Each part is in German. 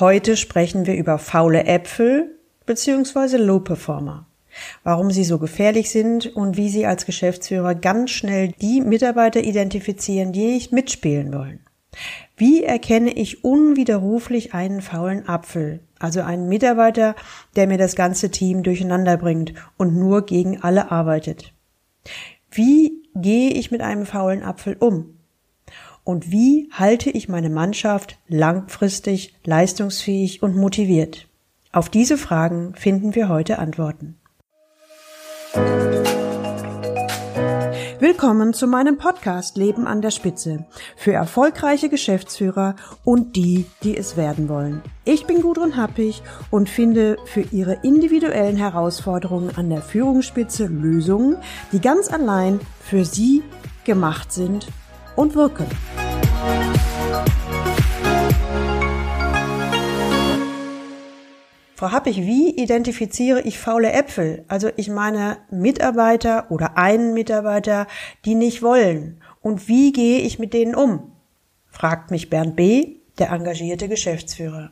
Heute sprechen wir über faule Äpfel bzw. Low Performer. Warum sie so gefährlich sind und wie sie als Geschäftsführer ganz schnell die Mitarbeiter identifizieren, die nicht mitspielen wollen. Wie erkenne ich unwiderruflich einen faulen Apfel, also einen Mitarbeiter, der mir das ganze Team durcheinander bringt und nur gegen alle arbeitet? Wie gehe ich mit einem faulen Apfel um? Und wie halte ich meine Mannschaft langfristig leistungsfähig und motiviert? Auf diese Fragen finden wir heute Antworten. Willkommen zu meinem Podcast Leben an der Spitze für erfolgreiche Geschäftsführer und die, die es werden wollen. Ich bin Gudrun Happig und finde für Ihre individuellen Herausforderungen an der Führungsspitze Lösungen, die ganz allein für Sie gemacht sind und wirken. Frau Happig, wie identifiziere ich faule Äpfel? Also ich meine Mitarbeiter oder einen Mitarbeiter, die nicht wollen. Und wie gehe ich mit denen um? fragt mich Bernd B., der engagierte Geschäftsführer.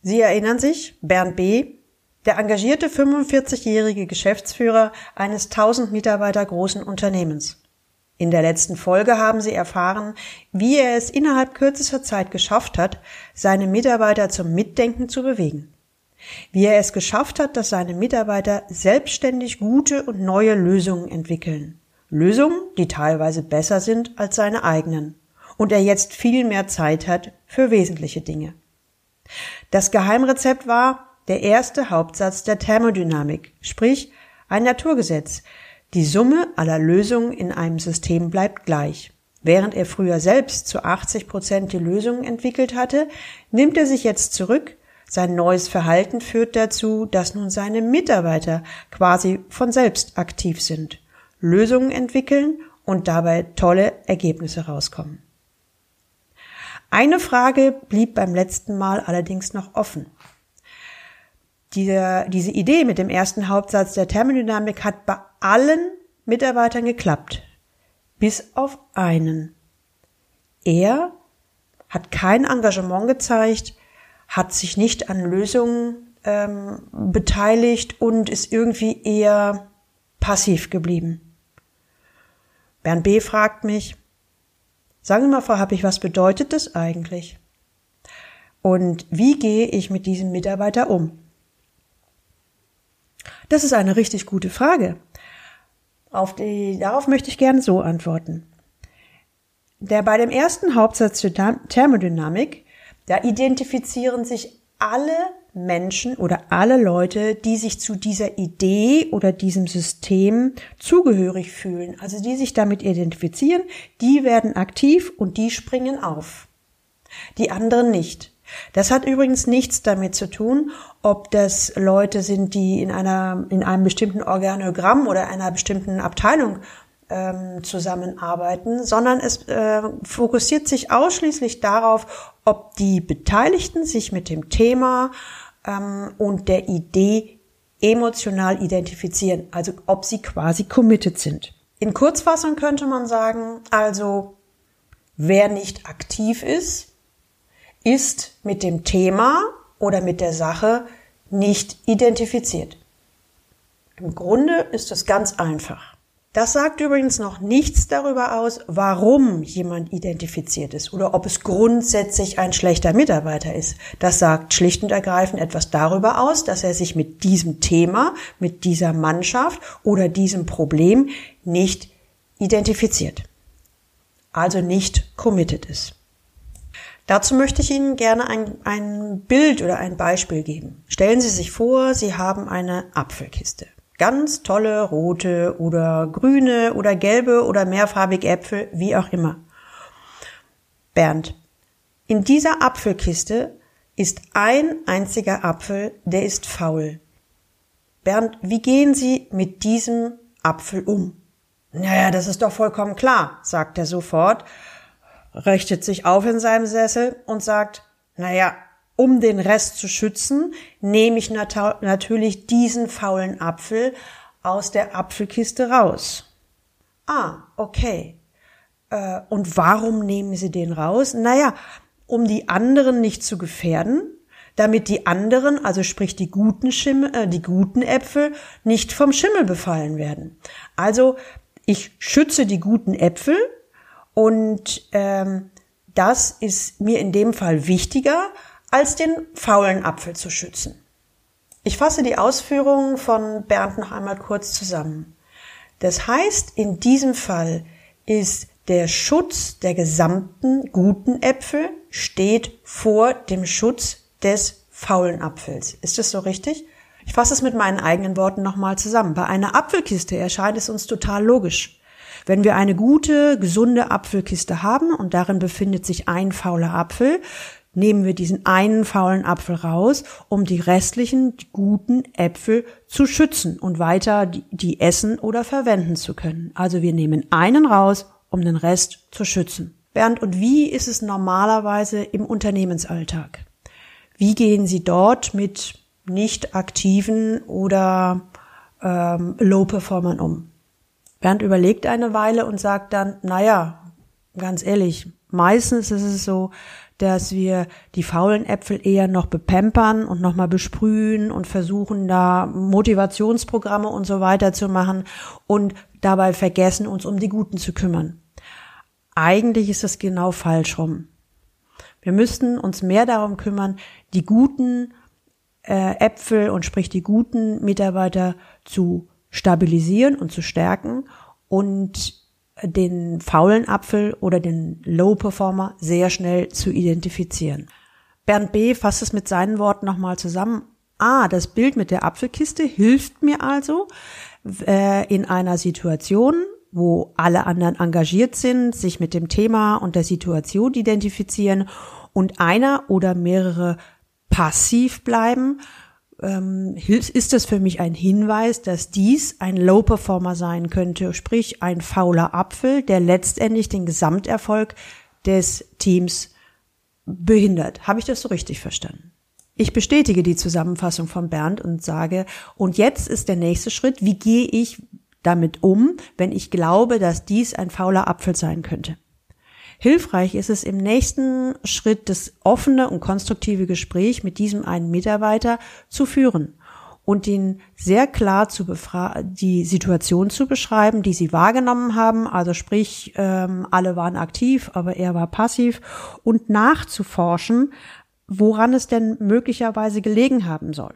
Sie erinnern sich, Bernd B., der engagierte 45-jährige Geschäftsführer eines 1000 Mitarbeiter großen Unternehmens. In der letzten Folge haben Sie erfahren, wie er es innerhalb kürzester Zeit geschafft hat, seine Mitarbeiter zum Mitdenken zu bewegen. Wie er es geschafft hat, dass seine Mitarbeiter selbstständig gute und neue Lösungen entwickeln. Lösungen, die teilweise besser sind als seine eigenen. Und er jetzt viel mehr Zeit hat für wesentliche Dinge. Das Geheimrezept war der erste Hauptsatz der Thermodynamik, sprich ein Naturgesetz, die Summe aller Lösungen in einem System bleibt gleich. Während er früher selbst zu 80 Prozent die Lösungen entwickelt hatte, nimmt er sich jetzt zurück. Sein neues Verhalten führt dazu, dass nun seine Mitarbeiter quasi von selbst aktiv sind, Lösungen entwickeln und dabei tolle Ergebnisse rauskommen. Eine Frage blieb beim letzten Mal allerdings noch offen. Diese, diese Idee mit dem ersten Hauptsatz der Thermodynamik hat bei allen Mitarbeitern geklappt, bis auf einen. Er hat kein Engagement gezeigt, hat sich nicht an Lösungen ähm, beteiligt und ist irgendwie eher passiv geblieben. Bernd B. fragt mich, sagen Sie mal, Frau Happig, was bedeutet das eigentlich? Und wie gehe ich mit diesem Mitarbeiter um? Das ist eine richtig gute Frage. Auf die, darauf möchte ich gerne so antworten. Der bei dem ersten Hauptsatz zur Thermodynamik, da identifizieren sich alle Menschen oder alle Leute, die sich zu dieser Idee oder diesem System zugehörig fühlen, also die sich damit identifizieren, die werden aktiv und die springen auf. Die anderen nicht. Das hat übrigens nichts damit zu tun, ob das Leute sind, die in einer, in einem bestimmten Organogramm oder einer bestimmten Abteilung ähm, zusammenarbeiten, sondern es äh, fokussiert sich ausschließlich darauf, ob die Beteiligten sich mit dem Thema ähm, und der Idee emotional identifizieren, also ob sie quasi committed sind. In Kurzfassung könnte man sagen, also wer nicht aktiv ist, ist mit dem Thema oder mit der Sache nicht identifiziert. Im Grunde ist es ganz einfach. Das sagt übrigens noch nichts darüber aus, warum jemand identifiziert ist oder ob es grundsätzlich ein schlechter Mitarbeiter ist. Das sagt schlicht und ergreifend etwas darüber aus, dass er sich mit diesem Thema, mit dieser Mannschaft oder diesem Problem nicht identifiziert. Also nicht committed ist. Dazu möchte ich Ihnen gerne ein, ein Bild oder ein Beispiel geben. Stellen Sie sich vor, Sie haben eine Apfelkiste. Ganz tolle rote oder grüne oder gelbe oder mehrfarbige Äpfel, wie auch immer. Bernd, in dieser Apfelkiste ist ein einziger Apfel, der ist faul. Bernd, wie gehen Sie mit diesem Apfel um? Naja, das ist doch vollkommen klar, sagt er sofort richtet sich auf in seinem Sessel und sagt, naja, um den Rest zu schützen, nehme ich nat natürlich diesen faulen Apfel aus der Apfelkiste raus. Ah, okay. Äh, und warum nehmen Sie den raus? Naja, um die anderen nicht zu gefährden, damit die anderen, also sprich die guten Schimmel, äh, die guten Äpfel, nicht vom Schimmel befallen werden. Also ich schütze die guten Äpfel und ähm, das ist mir in dem Fall wichtiger, als den faulen Apfel zu schützen. Ich fasse die Ausführungen von Bernd noch einmal kurz zusammen. Das heißt, in diesem Fall ist der Schutz der gesamten guten Äpfel steht vor dem Schutz des faulen Apfels. Ist das so richtig? Ich fasse es mit meinen eigenen Worten nochmal zusammen. Bei einer Apfelkiste erscheint es uns total logisch. Wenn wir eine gute, gesunde Apfelkiste haben und darin befindet sich ein fauler Apfel, nehmen wir diesen einen faulen Apfel raus, um die restlichen die guten Äpfel zu schützen und weiter die, die essen oder verwenden zu können. Also wir nehmen einen raus, um den Rest zu schützen. Bernd, und wie ist es normalerweise im Unternehmensalltag? Wie gehen Sie dort mit nicht aktiven oder ähm, Low-Performern um? Bernd überlegt eine Weile und sagt dann, naja, ganz ehrlich, meistens ist es so, dass wir die faulen Äpfel eher noch bepempern und nochmal besprühen und versuchen da Motivationsprogramme und so weiter zu machen und dabei vergessen, uns um die Guten zu kümmern. Eigentlich ist das genau falsch rum. Wir müssten uns mehr darum kümmern, die guten äh, Äpfel und sprich die guten Mitarbeiter zu stabilisieren und zu stärken und den faulen Apfel oder den Low Performer sehr schnell zu identifizieren. Bernd B. fasst es mit seinen Worten nochmal zusammen. Ah, das Bild mit der Apfelkiste hilft mir also äh, in einer Situation, wo alle anderen engagiert sind, sich mit dem Thema und der Situation identifizieren und einer oder mehrere passiv bleiben, ist es für mich ein Hinweis, dass dies ein Low Performer sein könnte, sprich ein fauler Apfel, der letztendlich den Gesamterfolg des Teams behindert. Habe ich das so richtig verstanden? Ich bestätige die Zusammenfassung von Bernd und sage, und jetzt ist der nächste Schritt, wie gehe ich damit um, wenn ich glaube, dass dies ein fauler Apfel sein könnte? Hilfreich ist es im nächsten Schritt das offene und konstruktive Gespräch mit diesem einen Mitarbeiter zu führen und ihn sehr klar zu befragen, die Situation zu beschreiben, die sie wahrgenommen haben. Also sprich, ähm, alle waren aktiv, aber er war passiv und nachzuforschen, woran es denn möglicherweise gelegen haben soll.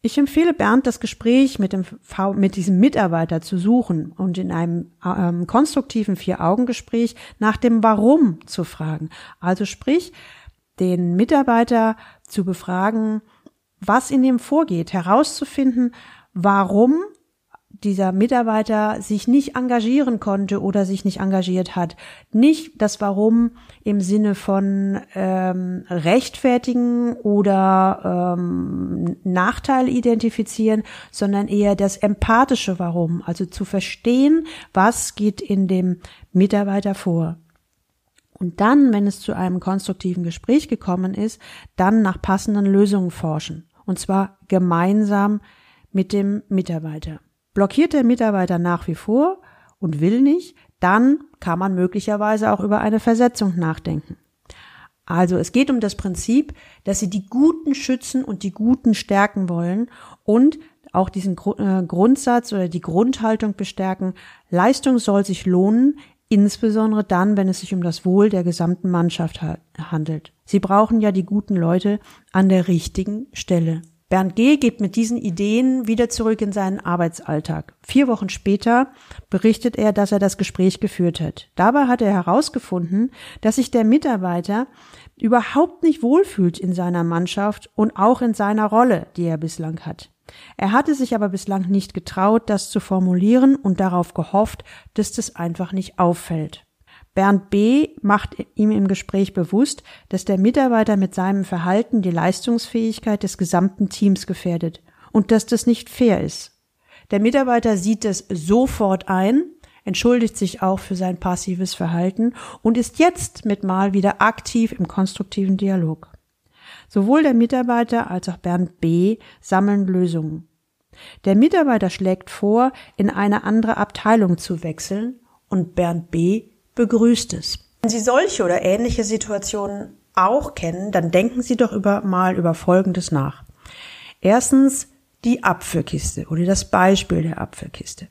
Ich empfehle Bernd, das Gespräch mit, dem v mit diesem Mitarbeiter zu suchen und in einem ähm, konstruktiven Vier-Augen-Gespräch nach dem Warum zu fragen. Also sprich, den Mitarbeiter zu befragen, was in ihm vorgeht, herauszufinden, warum dieser Mitarbeiter sich nicht engagieren konnte oder sich nicht engagiert hat. Nicht das Warum im Sinne von ähm, rechtfertigen oder ähm, Nachteil identifizieren, sondern eher das empathische Warum, also zu verstehen, was geht in dem Mitarbeiter vor. Und dann, wenn es zu einem konstruktiven Gespräch gekommen ist, dann nach passenden Lösungen forschen. Und zwar gemeinsam mit dem Mitarbeiter. Blockiert der Mitarbeiter nach wie vor und will nicht, dann kann man möglicherweise auch über eine Versetzung nachdenken. Also es geht um das Prinzip, dass sie die Guten schützen und die Guten stärken wollen und auch diesen äh, Grundsatz oder die Grundhaltung bestärken, Leistung soll sich lohnen, insbesondere dann, wenn es sich um das Wohl der gesamten Mannschaft handelt. Sie brauchen ja die guten Leute an der richtigen Stelle. Bernd G. geht mit diesen Ideen wieder zurück in seinen Arbeitsalltag. Vier Wochen später berichtet er, dass er das Gespräch geführt hat. Dabei hat er herausgefunden, dass sich der Mitarbeiter überhaupt nicht wohlfühlt in seiner Mannschaft und auch in seiner Rolle, die er bislang hat. Er hatte sich aber bislang nicht getraut, das zu formulieren und darauf gehofft, dass das einfach nicht auffällt. Bernd B. macht ihm im Gespräch bewusst, dass der Mitarbeiter mit seinem Verhalten die Leistungsfähigkeit des gesamten Teams gefährdet und dass das nicht fair ist. Der Mitarbeiter sieht es sofort ein, entschuldigt sich auch für sein passives Verhalten und ist jetzt mit Mal wieder aktiv im konstruktiven Dialog. Sowohl der Mitarbeiter als auch Bernd B. sammeln Lösungen. Der Mitarbeiter schlägt vor, in eine andere Abteilung zu wechseln und Bernd B begrüßt es. Wenn Sie solche oder ähnliche Situationen auch kennen, dann denken Sie doch über, mal über Folgendes nach. Erstens die Apfelkiste oder das Beispiel der Apfelkiste.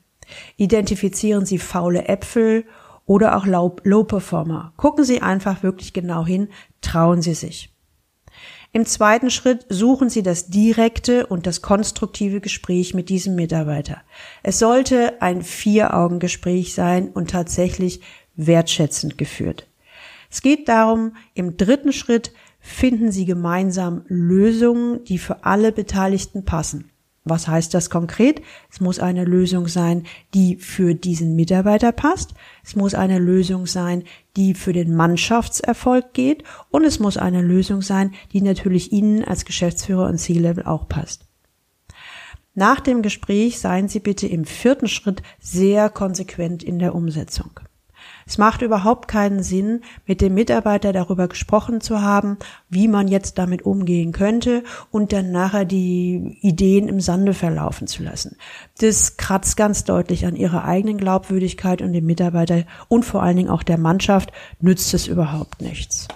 Identifizieren Sie faule Äpfel oder auch Low-Performer. Gucken Sie einfach wirklich genau hin, trauen Sie sich. Im zweiten Schritt suchen Sie das direkte und das konstruktive Gespräch mit diesem Mitarbeiter. Es sollte ein Vier-Augen-Gespräch sein und tatsächlich wertschätzend geführt. Es geht darum, im dritten Schritt finden Sie gemeinsam Lösungen, die für alle Beteiligten passen. Was heißt das konkret? Es muss eine Lösung sein, die für diesen Mitarbeiter passt. Es muss eine Lösung sein, die für den Mannschaftserfolg geht. Und es muss eine Lösung sein, die natürlich Ihnen als Geschäftsführer und C-Level auch passt. Nach dem Gespräch seien Sie bitte im vierten Schritt sehr konsequent in der Umsetzung. Es macht überhaupt keinen Sinn, mit dem Mitarbeiter darüber gesprochen zu haben, wie man jetzt damit umgehen könnte und dann nachher die Ideen im Sande verlaufen zu lassen. Das kratzt ganz deutlich an ihrer eigenen Glaubwürdigkeit und dem Mitarbeiter und vor allen Dingen auch der Mannschaft nützt es überhaupt nichts.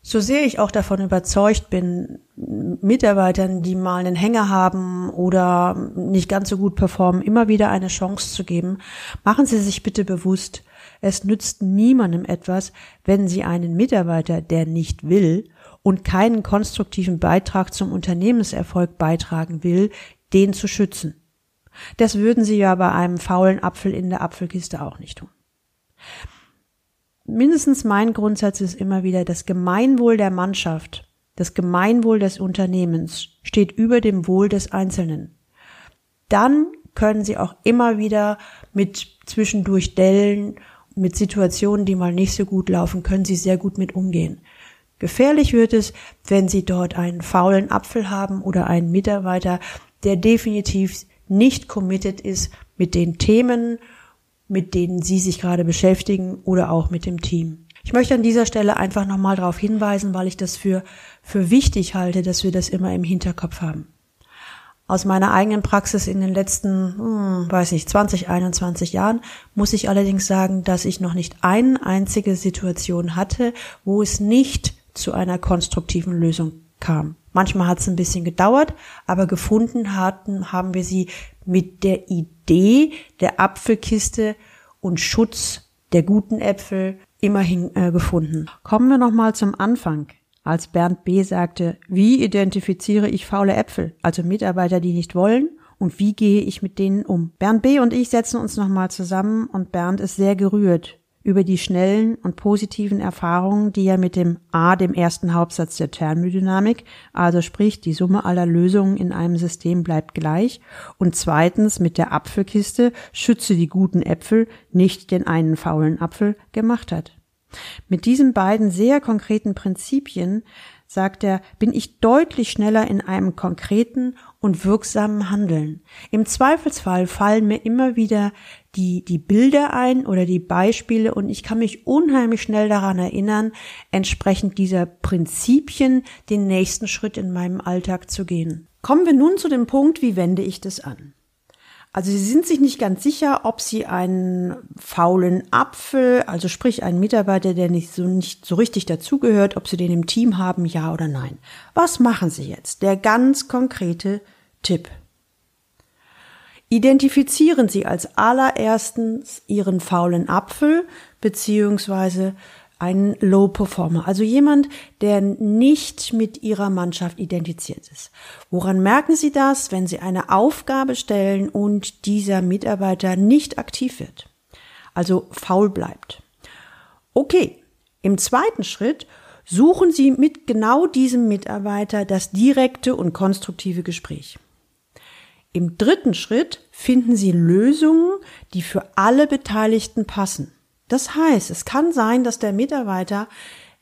So sehr ich auch davon überzeugt bin, Mitarbeitern, die mal einen Hänger haben oder nicht ganz so gut performen, immer wieder eine Chance zu geben, machen Sie sich bitte bewusst, es nützt niemandem etwas, wenn Sie einen Mitarbeiter, der nicht will und keinen konstruktiven Beitrag zum Unternehmenserfolg beitragen will, den zu schützen. Das würden Sie ja bei einem faulen Apfel in der Apfelkiste auch nicht tun. Mindestens mein Grundsatz ist immer wieder, das Gemeinwohl der Mannschaft, das Gemeinwohl des Unternehmens steht über dem Wohl des Einzelnen. Dann können Sie auch immer wieder mit zwischendurch Dellen mit Situationen, die mal nicht so gut laufen, können sie sehr gut mit umgehen. Gefährlich wird es, wenn sie dort einen faulen Apfel haben oder einen Mitarbeiter, der definitiv nicht committed ist mit den Themen, mit denen sie sich gerade beschäftigen oder auch mit dem Team. Ich möchte an dieser Stelle einfach nochmal darauf hinweisen, weil ich das für, für wichtig halte, dass wir das immer im Hinterkopf haben. Aus meiner eigenen Praxis in den letzten, hm, weiß nicht, 20, 21 Jahren muss ich allerdings sagen, dass ich noch nicht eine einzige Situation hatte, wo es nicht zu einer konstruktiven Lösung kam. Manchmal hat es ein bisschen gedauert, aber gefunden hatten, haben wir sie mit der Idee der Apfelkiste und Schutz der guten Äpfel immerhin äh, gefunden. Kommen wir nochmal zum Anfang als Bernd B. sagte, wie identifiziere ich faule Äpfel, also Mitarbeiter, die nicht wollen, und wie gehe ich mit denen um? Bernd B. und ich setzen uns nochmal zusammen und Bernd ist sehr gerührt über die schnellen und positiven Erfahrungen, die er mit dem A, dem ersten Hauptsatz der Thermodynamik, also sprich die Summe aller Lösungen in einem System bleibt gleich, und zweitens mit der Apfelkiste schütze die guten Äpfel, nicht den einen faulen Apfel gemacht hat. Mit diesen beiden sehr konkreten Prinzipien, sagt er, bin ich deutlich schneller in einem konkreten und wirksamen Handeln. Im Zweifelsfall fallen mir immer wieder die, die Bilder ein oder die Beispiele und ich kann mich unheimlich schnell daran erinnern, entsprechend dieser Prinzipien den nächsten Schritt in meinem Alltag zu gehen. Kommen wir nun zu dem Punkt, wie wende ich das an? Also sie sind sich nicht ganz sicher, ob sie einen faulen Apfel, also sprich einen Mitarbeiter, der nicht so, nicht so richtig dazugehört, ob sie den im Team haben, ja oder nein. Was machen sie jetzt? Der ganz konkrete Tipp. Identifizieren Sie als allererstens Ihren faulen Apfel beziehungsweise einen Low Performer, also jemand, der nicht mit ihrer Mannschaft identifiziert ist. Woran merken Sie das, wenn Sie eine Aufgabe stellen und dieser Mitarbeiter nicht aktiv wird? Also faul bleibt. Okay, im zweiten Schritt suchen Sie mit genau diesem Mitarbeiter das direkte und konstruktive Gespräch. Im dritten Schritt finden Sie Lösungen, die für alle Beteiligten passen. Das heißt, es kann sein, dass der Mitarbeiter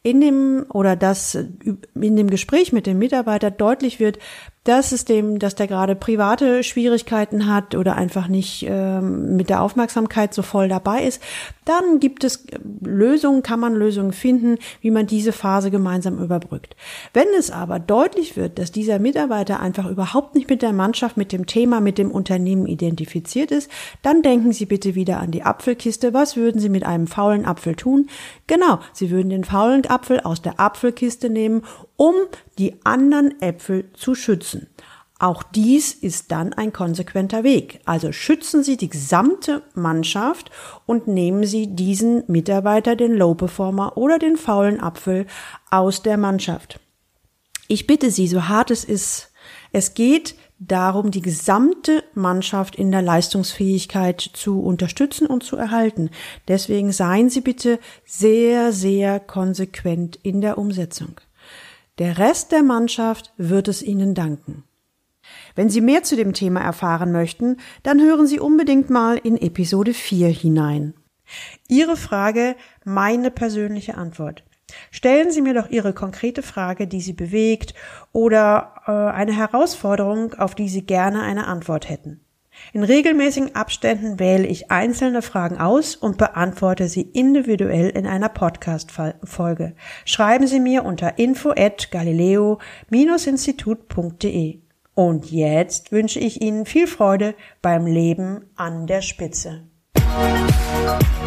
in dem oder dass in dem Gespräch mit dem Mitarbeiter deutlich wird, dass es dem, dass der gerade private Schwierigkeiten hat oder einfach nicht ähm, mit der Aufmerksamkeit so voll dabei ist, dann gibt es Lösungen, kann man Lösungen finden, wie man diese Phase gemeinsam überbrückt. Wenn es aber deutlich wird, dass dieser Mitarbeiter einfach überhaupt nicht mit der Mannschaft, mit dem Thema, mit dem Unternehmen identifiziert ist, dann denken Sie bitte wieder an die Apfelkiste. Was würden Sie mit einem faulen Apfel tun? Genau, Sie würden den faulen Apfel aus der Apfelkiste nehmen, um die anderen Äpfel zu schützen. Auch dies ist dann ein konsequenter Weg. Also schützen Sie die gesamte Mannschaft und nehmen Sie diesen Mitarbeiter, den Low Performer oder den faulen Apfel aus der Mannschaft. Ich bitte Sie, so hart es ist, es geht darum, die gesamte Mannschaft in der Leistungsfähigkeit zu unterstützen und zu erhalten. Deswegen seien Sie bitte sehr, sehr konsequent in der Umsetzung. Der Rest der Mannschaft wird es Ihnen danken. Wenn Sie mehr zu dem Thema erfahren möchten, dann hören Sie unbedingt mal in Episode 4 hinein. Ihre Frage, meine persönliche Antwort. Stellen Sie mir doch Ihre konkrete Frage, die Sie bewegt oder äh, eine Herausforderung, auf die Sie gerne eine Antwort hätten. In regelmäßigen Abständen wähle ich einzelne Fragen aus und beantworte sie individuell in einer Podcast-Folge. Schreiben Sie mir unter info at galileo-institut.de. Und jetzt wünsche ich Ihnen viel Freude beim Leben an der Spitze. Musik